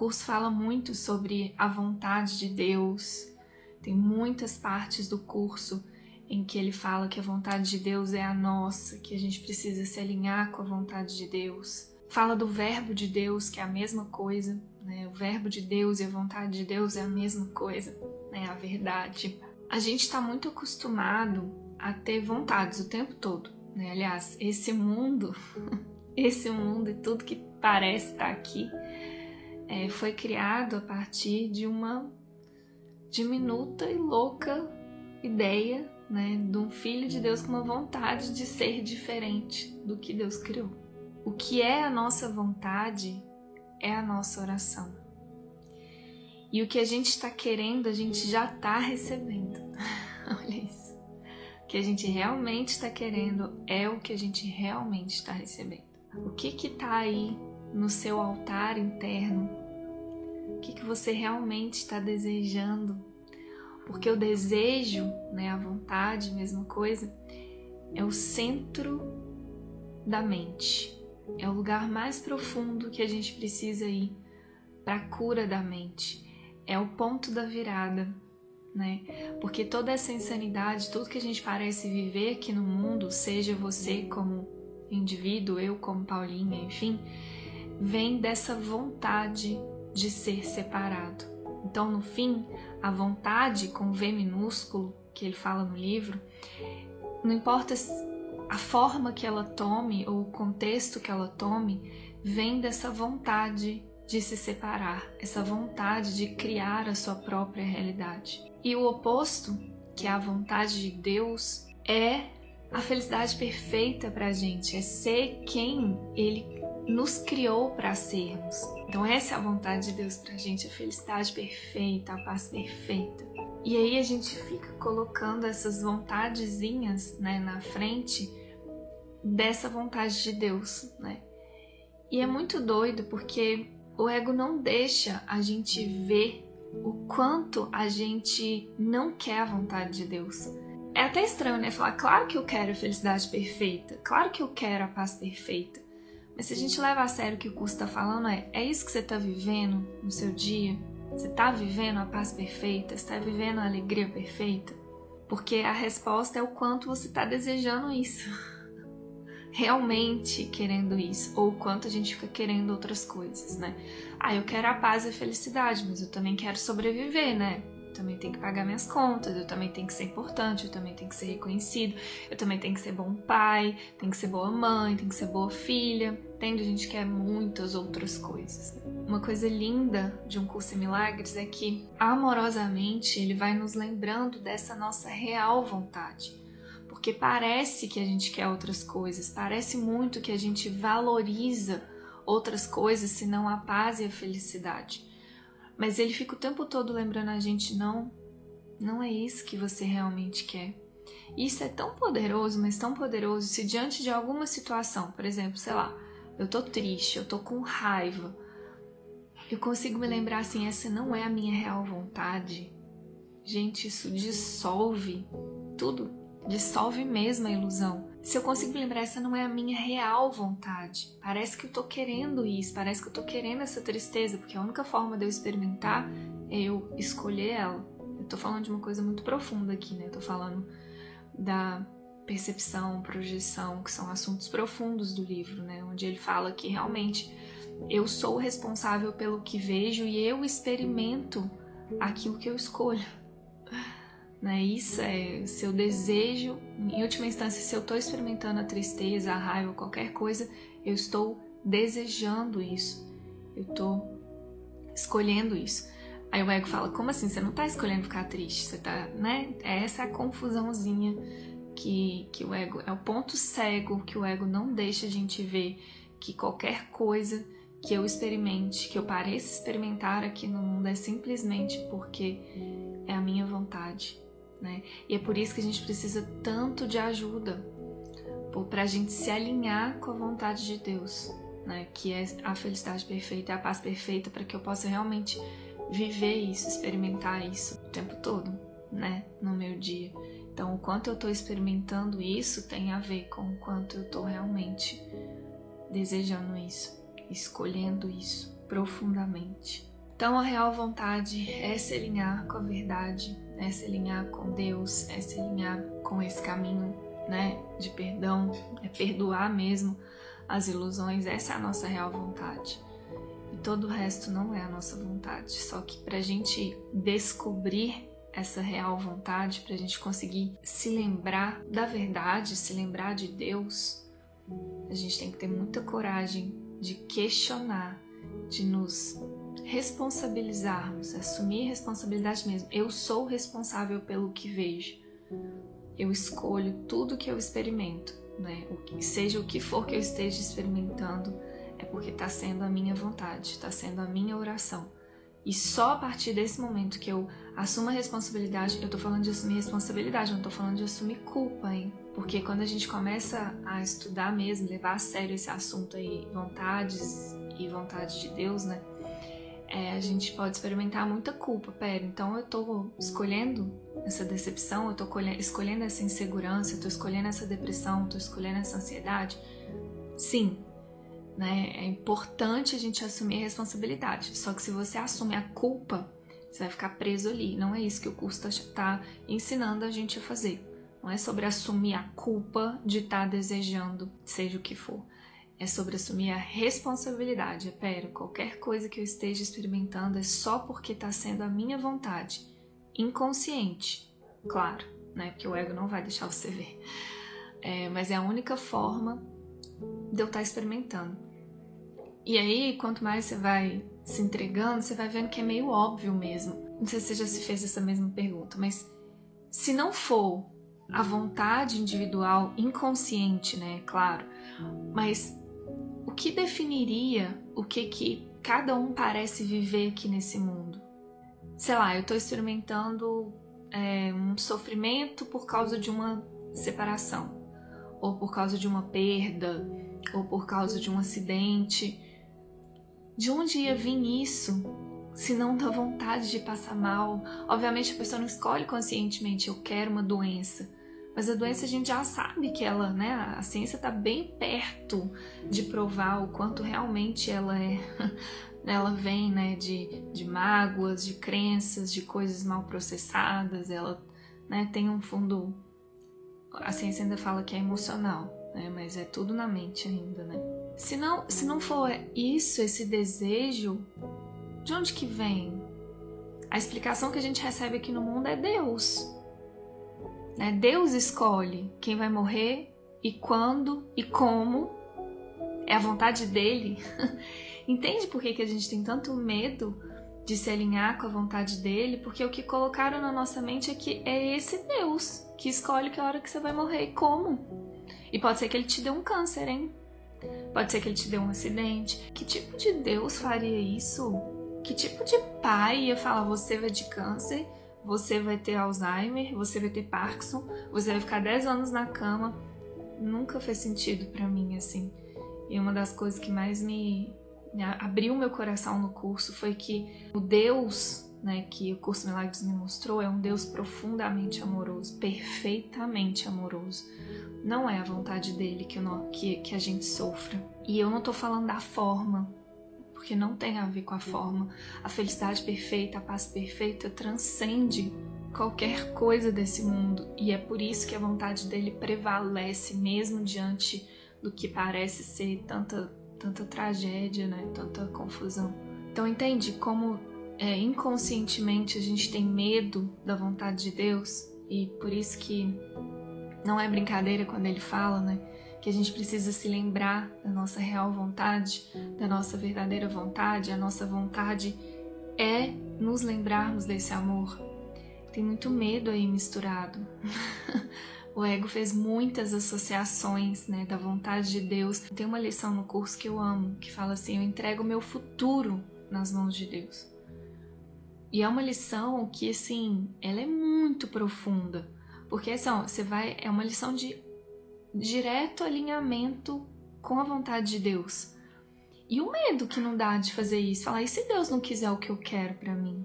curso fala muito sobre a vontade de Deus. Tem muitas partes do curso em que ele fala que a vontade de Deus é a nossa, que a gente precisa se alinhar com a vontade de Deus. Fala do verbo de Deus, que é a mesma coisa, né? O verbo de Deus e a vontade de Deus é a mesma coisa, né? A verdade. A gente está muito acostumado a ter vontades o tempo todo, né? Aliás, esse mundo, esse mundo e tudo que parece estar aqui é, foi criado a partir de uma diminuta e louca ideia né, de um filho de Deus com uma vontade de ser diferente do que Deus criou. O que é a nossa vontade é a nossa oração. E o que a gente está querendo, a gente já está recebendo. Olha isso. O que a gente realmente está querendo é o que a gente realmente está recebendo. O que está aí no seu altar interno? O que, que você realmente está desejando? Porque o desejo, né, a vontade, mesma coisa, é o centro da mente. É o lugar mais profundo que a gente precisa ir para a cura da mente. É o ponto da virada, né? Porque toda essa insanidade, tudo que a gente parece viver aqui no mundo, seja você como indivíduo, eu como Paulinha, enfim, vem dessa vontade de ser separado. Então, no fim, a vontade com V minúsculo, que ele fala no livro, não importa a forma que ela tome ou o contexto que ela tome vem dessa vontade de se separar, essa vontade de criar a sua própria realidade. E o oposto, que é a vontade de Deus, é a felicidade perfeita para a gente, é ser quem Ele nos criou para sermos. Então, essa é a vontade de Deus para a gente, a felicidade perfeita, a paz perfeita. E aí a gente fica colocando essas vontadezinhas né, na frente dessa vontade de Deus, né? E é muito doido porque o ego não deixa a gente ver o quanto a gente não quer a vontade de Deus. É até estranho, né? Falar, claro que eu quero a felicidade perfeita, claro que eu quero a paz perfeita. Mas se a gente leva a sério o que o curso está falando, é, é isso que você está vivendo no seu dia? Você está vivendo a paz perfeita? Você está vivendo a alegria perfeita? Porque a resposta é o quanto você está desejando isso. realmente querendo isso, ou o quanto a gente fica querendo outras coisas, né? Ah, eu quero a paz e a felicidade, mas eu também quero sobreviver, né? Eu também tenho que pagar minhas contas, eu também tenho que ser importante, eu também tenho que ser reconhecido, eu também tenho que ser bom pai, tenho que ser boa mãe, tenho que ser boa filha. Entende? A gente quer muitas outras coisas. Uma coisa linda de um curso em milagres é que amorosamente ele vai nos lembrando dessa nossa real vontade porque parece que a gente quer outras coisas, parece muito que a gente valoriza outras coisas senão a paz e a felicidade. Mas ele fica o tempo todo lembrando a gente: não, não é isso que você realmente quer. Isso é tão poderoso, mas tão poderoso se diante de alguma situação, por exemplo, sei lá, eu tô triste, eu tô com raiva, eu consigo me lembrar assim: essa não é a minha real vontade. Gente, isso dissolve tudo dissolve mesmo a ilusão. Se eu consigo lembrar, essa não é a minha real vontade. Parece que eu tô querendo isso, parece que eu tô querendo essa tristeza, porque a única forma de eu experimentar é eu escolher ela. Eu tô falando de uma coisa muito profunda aqui, né? Eu tô falando da percepção, projeção, que são assuntos profundos do livro, né? Onde ele fala que realmente eu sou responsável pelo que vejo e eu experimento aquilo que eu escolho. Né? Isso é seu desejo, em última instância, se eu estou experimentando a tristeza, a raiva, qualquer coisa, eu estou desejando isso, eu estou escolhendo isso. Aí o ego fala: como assim? Você não está escolhendo ficar triste, você está, né? É essa confusãozinha que, que o ego é o ponto cego que o ego não deixa a gente ver que qualquer coisa que eu experimente, que eu pareça experimentar aqui no mundo é simplesmente porque é a minha vontade, né? E é por isso que a gente precisa tanto de ajuda para a gente se alinhar com a vontade de Deus, né? Que é a felicidade perfeita, é a paz perfeita, para que eu possa realmente viver isso, experimentar isso o tempo todo, né? No meu dia. Então, o quanto eu estou experimentando isso tem a ver com o quanto eu estou realmente desejando isso, escolhendo isso profundamente. Então, a real vontade é se alinhar com a verdade, é se alinhar com Deus, é se alinhar com esse caminho né, de perdão, é perdoar mesmo as ilusões, essa é a nossa real vontade. E todo o resto não é a nossa vontade. Só que para a gente descobrir essa real vontade, para a gente conseguir se lembrar da verdade, se lembrar de Deus, a gente tem que ter muita coragem de questionar, de nos responsabilizarmos, assumir responsabilidade mesmo. Eu sou responsável pelo que vejo. Eu escolho tudo que eu experimento, né? O que, seja o que for que eu esteja experimentando, é porque está sendo a minha vontade, está sendo a minha oração. E só a partir desse momento que eu assumo a responsabilidade, eu tô falando de assumir responsabilidade, não tô falando de assumir culpa, hein? Porque quando a gente começa a estudar mesmo, levar a sério esse assunto aí, vontades e vontade de Deus, né? É, a gente pode experimentar muita culpa. Pera, então eu tô escolhendo essa decepção, eu tô escolhendo essa insegurança, eu tô escolhendo essa depressão, eu tô escolhendo essa ansiedade. Sim, né? É importante a gente assumir a responsabilidade. Só que se você assume a culpa, você vai ficar preso ali. Não é isso que o curso está tá ensinando a gente a fazer. Não é sobre assumir a culpa de estar tá desejando, seja o que for é sobre assumir a responsabilidade. É, pera, qualquer coisa que eu esteja experimentando é só porque está sendo a minha vontade, inconsciente, claro, né? Porque o ego não vai deixar você ver. É, mas é a única forma de eu estar tá experimentando. E aí, quanto mais você vai se entregando, você vai vendo que é meio óbvio mesmo. Não sei se você já se fez essa mesma pergunta, mas se não for a vontade individual, inconsciente, né? Claro, mas que definiria o que que cada um parece viver aqui nesse mundo? Sei lá, eu estou experimentando é, um sofrimento por causa de uma separação, ou por causa de uma perda, ou por causa de um acidente. De onde ia vir isso? Se não da vontade de passar mal. Obviamente a pessoa não escolhe conscientemente, eu quero uma doença. Mas a doença a gente já sabe que ela, né, a ciência está bem perto de provar o quanto realmente ela é, ela vem, né, de, de mágoas, de crenças, de coisas mal processadas, ela, né, tem um fundo, a ciência ainda fala que é emocional, né, mas é tudo na mente ainda, né. Se não, se não for isso, esse desejo, de onde que vem? A explicação que a gente recebe aqui no mundo é Deus. Né? Deus escolhe quem vai morrer e quando e como. É a vontade dele. Entende por que, que a gente tem tanto medo de se alinhar com a vontade dele? Porque o que colocaram na nossa mente é que é esse Deus que escolhe que hora que você vai morrer e como. E pode ser que ele te dê um câncer, hein? Pode ser que ele te dê um acidente. Que tipo de Deus faria isso? Que tipo de pai ia falar você vai de câncer você vai ter Alzheimer, você vai ter Parkinson, você vai ficar 10 anos na cama. Nunca fez sentido para mim assim. E uma das coisas que mais me, me abriu meu coração no curso foi que o Deus, né, que o curso Milagres me mostrou, é um Deus profundamente amoroso, perfeitamente amoroso. Não é a vontade dele que, eu, que, que a gente sofra. E eu não tô falando da forma, porque não tem a ver com a forma. A felicidade perfeita, a paz perfeita transcende qualquer coisa desse mundo e é por isso que a vontade dele prevalece mesmo diante do que parece ser tanta tanta tragédia, né? Tanta confusão. Então entende como é, inconscientemente a gente tem medo da vontade de Deus e por isso que não é brincadeira quando ele fala, né? Que a gente precisa se lembrar da nossa real vontade, da nossa verdadeira vontade. A nossa vontade é nos lembrarmos desse amor. Tem muito medo aí misturado. o ego fez muitas associações né, da vontade de Deus. Tem uma lição no curso que eu amo, que fala assim: Eu entrego o meu futuro nas mãos de Deus. E é uma lição que, assim, ela é muito profunda. Porque assim, ó, você vai. É uma lição de direto alinhamento com a vontade de Deus. E o medo que não dá de fazer isso, falar, e se Deus não quiser o que eu quero para mim?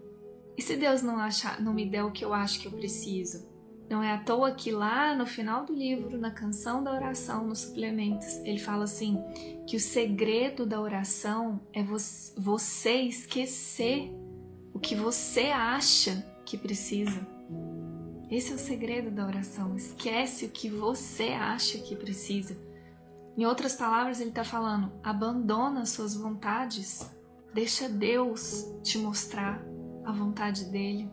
E se Deus não achar, não me der o que eu acho que eu preciso? Não é à toa que lá no final do livro, na canção da oração, nos suplementos, ele fala assim: que o segredo da oração é você esquecer o que você acha que precisa. Esse é o segredo da oração. Esquece o que você acha que precisa. Em outras palavras, ele está falando: abandona suas vontades, deixa Deus te mostrar a vontade dele.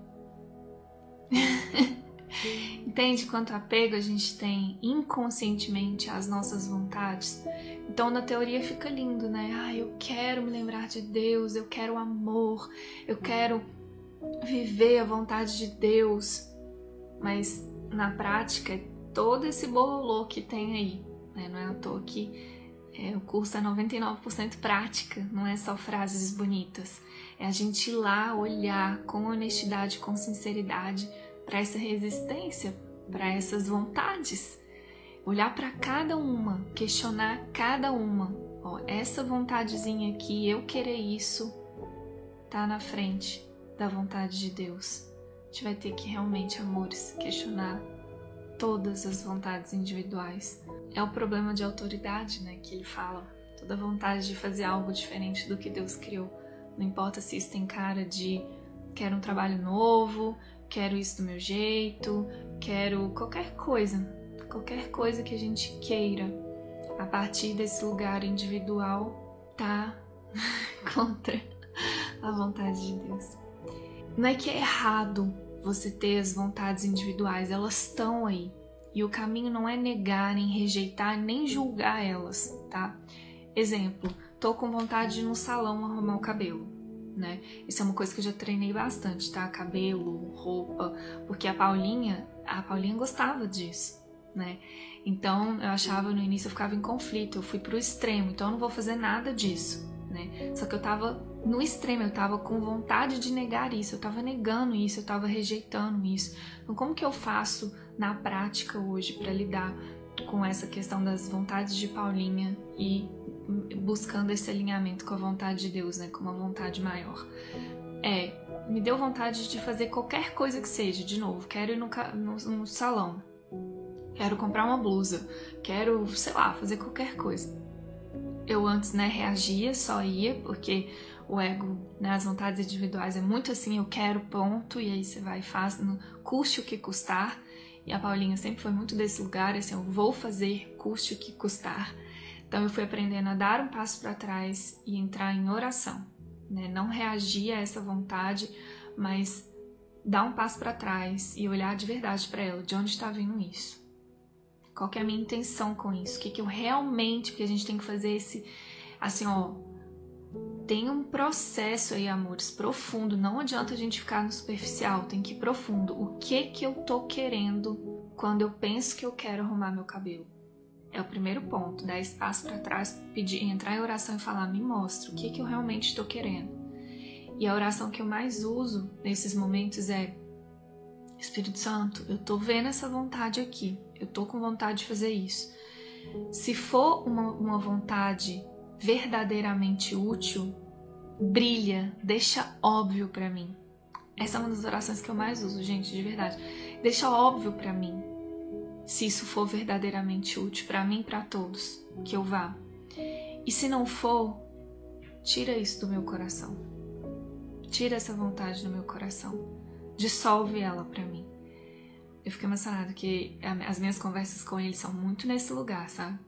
Entende quanto apego a gente tem inconscientemente às nossas vontades? Então, na teoria fica lindo, né? Ah, eu quero me lembrar de Deus, eu quero amor, eu quero viver a vontade de Deus. Mas na prática, todo esse bololô que tem aí. Né? Não é à toa que é, o curso é 99% prática, não é só frases bonitas. É a gente ir lá olhar com honestidade, com sinceridade para essa resistência, para essas vontades. Olhar para cada uma, questionar cada uma. Ó, essa vontadezinha aqui, eu querer isso, tá na frente da vontade de Deus. Gente vai ter que realmente, amores, questionar todas as vontades individuais. É o problema de autoridade, né, que ele fala. Toda vontade de fazer algo diferente do que Deus criou. Não importa se isso tem cara de quero um trabalho novo, quero isso do meu jeito, quero qualquer coisa, qualquer coisa que a gente queira a partir desse lugar individual tá contra a vontade de Deus. Não é que é errado você ter as vontades individuais, elas estão aí. E o caminho não é negar, nem rejeitar, nem julgar elas, tá? Exemplo, tô com vontade de ir no salão arrumar o cabelo né? Isso é uma coisa que eu já treinei bastante, tá? Cabelo, roupa, porque a Paulinha, a Paulinha gostava disso, né? Então eu achava no início eu ficava em conflito, eu fui pro extremo, então eu não vou fazer nada disso, né? Só que eu tava no extremo, eu tava com vontade de negar isso, eu tava negando isso, eu tava rejeitando isso. Então como que eu faço na prática hoje para lidar com essa questão das vontades de Paulinha e buscando esse alinhamento com a vontade de Deus, né, com uma vontade maior. É, me deu vontade de fazer qualquer coisa que seja, de novo, quero ir no, no, no salão, quero comprar uma blusa, quero, sei lá, fazer qualquer coisa. Eu antes, né, reagia, só ia, porque o ego, né, as vontades individuais é muito assim, eu quero, ponto, e aí você vai e faz, no, custe o que custar. E a Paulinha sempre foi muito desse lugar, assim, eu vou fazer, custe o que custar. Então eu fui aprendendo a dar um passo para trás e entrar em oração, né? Não reagir a essa vontade, mas dar um passo para trás e olhar de verdade para ela, de onde está vindo isso? Qual que é a minha intenção com isso? O que, que eu realmente, porque a gente tem que fazer esse, assim, ó, tem um processo aí, amores, profundo. Não adianta a gente ficar no superficial, tem que ir profundo. O que que eu tô querendo quando eu penso que eu quero arrumar meu cabelo? É o primeiro ponto, dar espaço para trás, pedir, entrar em oração e falar: me mostra o que, que eu realmente estou querendo. E a oração que eu mais uso nesses momentos é: Espírito Santo, eu tô vendo essa vontade aqui, eu tô com vontade de fazer isso. Se for uma, uma vontade verdadeiramente útil, brilha, deixa óbvio para mim. Essa é uma das orações que eu mais uso, gente, de verdade. Deixa óbvio para mim se isso for verdadeiramente útil para mim e para todos, que eu vá. E se não for, tira isso do meu coração. Tira essa vontade do meu coração. Dissolve ela para mim. Eu fiquei emocionada que as minhas conversas com ele são muito nesse lugar, sabe?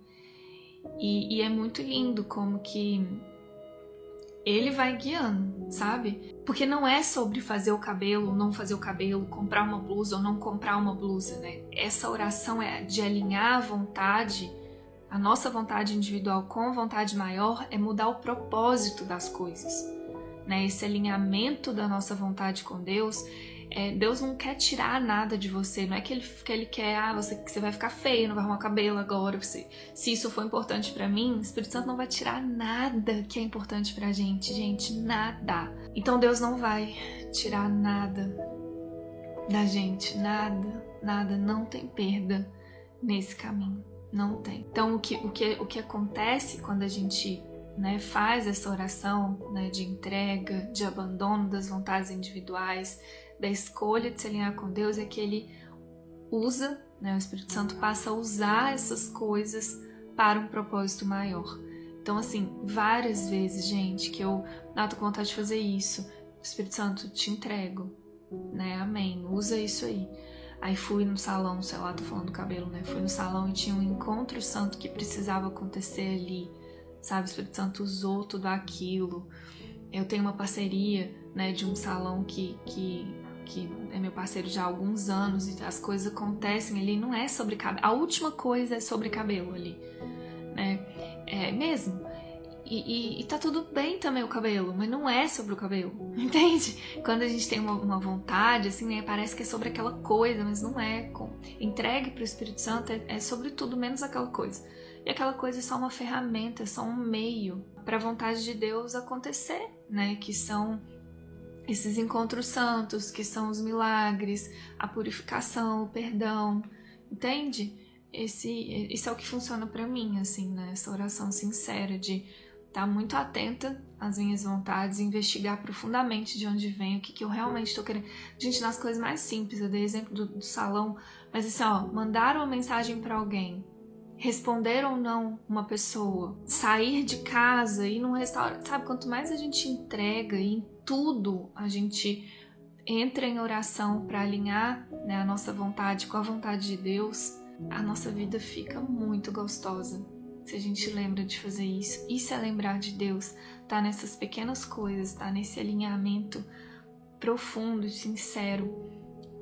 E, e é muito lindo como que ele vai guiando, sabe? Porque não é sobre fazer o cabelo ou não fazer o cabelo, comprar uma blusa ou não comprar uma blusa, né? Essa oração é de alinhar a vontade, a nossa vontade individual com a vontade maior, é mudar o propósito das coisas, né? Esse alinhamento da nossa vontade com Deus é, Deus não quer tirar nada de você, não é que ele, que ele quer, ah, você, você vai ficar feio, não vai arrumar cabelo agora. Você, se isso for importante para mim, o Espírito Santo não vai tirar nada que é importante pra gente, gente, nada. Então Deus não vai tirar nada da gente, nada, nada, não tem perda nesse caminho, não tem. Então o que, o que, o que acontece quando a gente né, faz essa oração né, de entrega, de abandono das vontades individuais, da escolha de se alinhar com Deus é que ele usa, né, o Espírito Santo passa a usar essas coisas para um propósito maior. Então, assim, várias vezes, gente, que eu ah, tô com vontade de fazer isso, Espírito Santo, te entrego, né? Amém. Usa isso aí. Aí fui no salão, sei lá, tô falando do cabelo, né? Fui no salão e tinha um encontro santo que precisava acontecer ali, sabe? O Espírito Santo usou tudo aquilo. Eu tenho uma parceria, né, de um salão que, que, que é meu parceiro já há alguns anos e as coisas acontecem ali. Não é sobre cabelo. A última coisa é sobre cabelo ali, né? É mesmo. E, e, e, tá tudo bem também o cabelo, mas não é sobre o cabelo, entende? Quando a gente tem uma, uma vontade, assim, né, parece que é sobre aquela coisa, mas não é. Com, entregue para o Espírito Santo é, é sobre tudo menos aquela coisa. E aquela coisa é só uma ferramenta, é só um meio para a vontade de Deus acontecer, né? Que são esses encontros santos, que são os milagres, a purificação, o perdão, entende? Esse, isso é o que funciona para mim, assim, né? Essa oração sincera de estar tá muito atenta às minhas vontades, investigar profundamente de onde vem, o que, que eu realmente estou querendo. Gente, nas coisas mais simples, eu dei exemplo do, do salão, mas assim, ó, mandar uma mensagem para alguém, responder ou não uma pessoa, sair de casa, ir num restaurante, sabe? Quanto mais a gente entrega e tudo a gente entra em oração para alinhar né, a nossa vontade com a vontade de Deus, a nossa vida fica muito gostosa se a gente lembra de fazer isso. Isso é lembrar de Deus, tá nessas pequenas coisas, tá nesse alinhamento profundo e sincero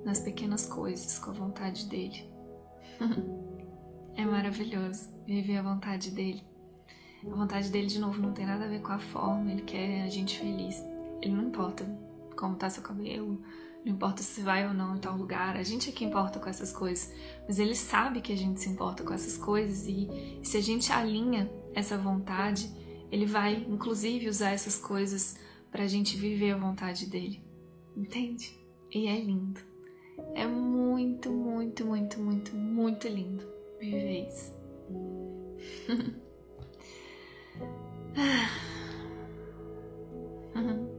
nas pequenas coisas com a vontade dele. é maravilhoso viver a vontade dele. A vontade dele, de novo, não tem nada a ver com a forma, ele quer a gente feliz. Ele não importa como tá seu cabelo, não importa se vai ou não em tal lugar, a gente é que importa com essas coisas. Mas ele sabe que a gente se importa com essas coisas e, se a gente alinha essa vontade, ele vai inclusive usar essas coisas para a gente viver a vontade dele. Entende? E é lindo. É muito, muito, muito, muito, muito lindo viver isso.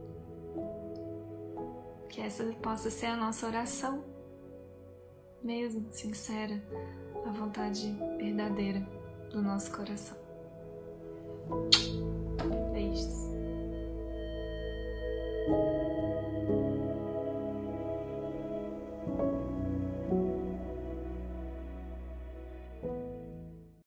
Que essa possa ser a nossa oração, mesmo sincera, a vontade verdadeira do nosso coração. Beijos.